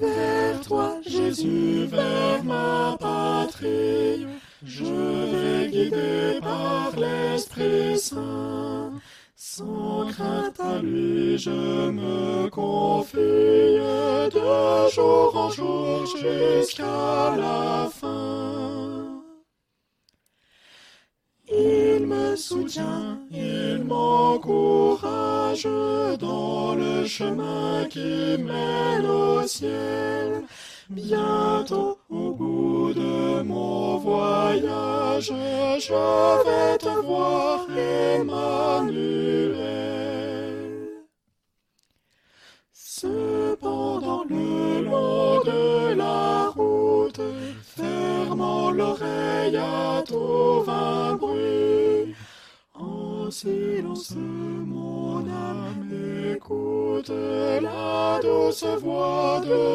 Vers toi, Jésus, vers ma patrie, je vais guider par l'Esprit Saint. Sans crainte à lui, je me confie de jour en jour jusqu'à la fin. Il me soutient, il m'encourage dans le chemin qui mène au ciel. Bientôt, au bout de mon voyage, je vais te voir, Emmanuel. Cependant, le long de la route, fermant l'oreille à tout bruit, silence, mon âme écoute la douce voix de.